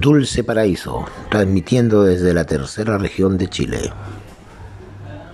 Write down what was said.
Dulce Paraíso, transmitiendo desde la tercera región de Chile.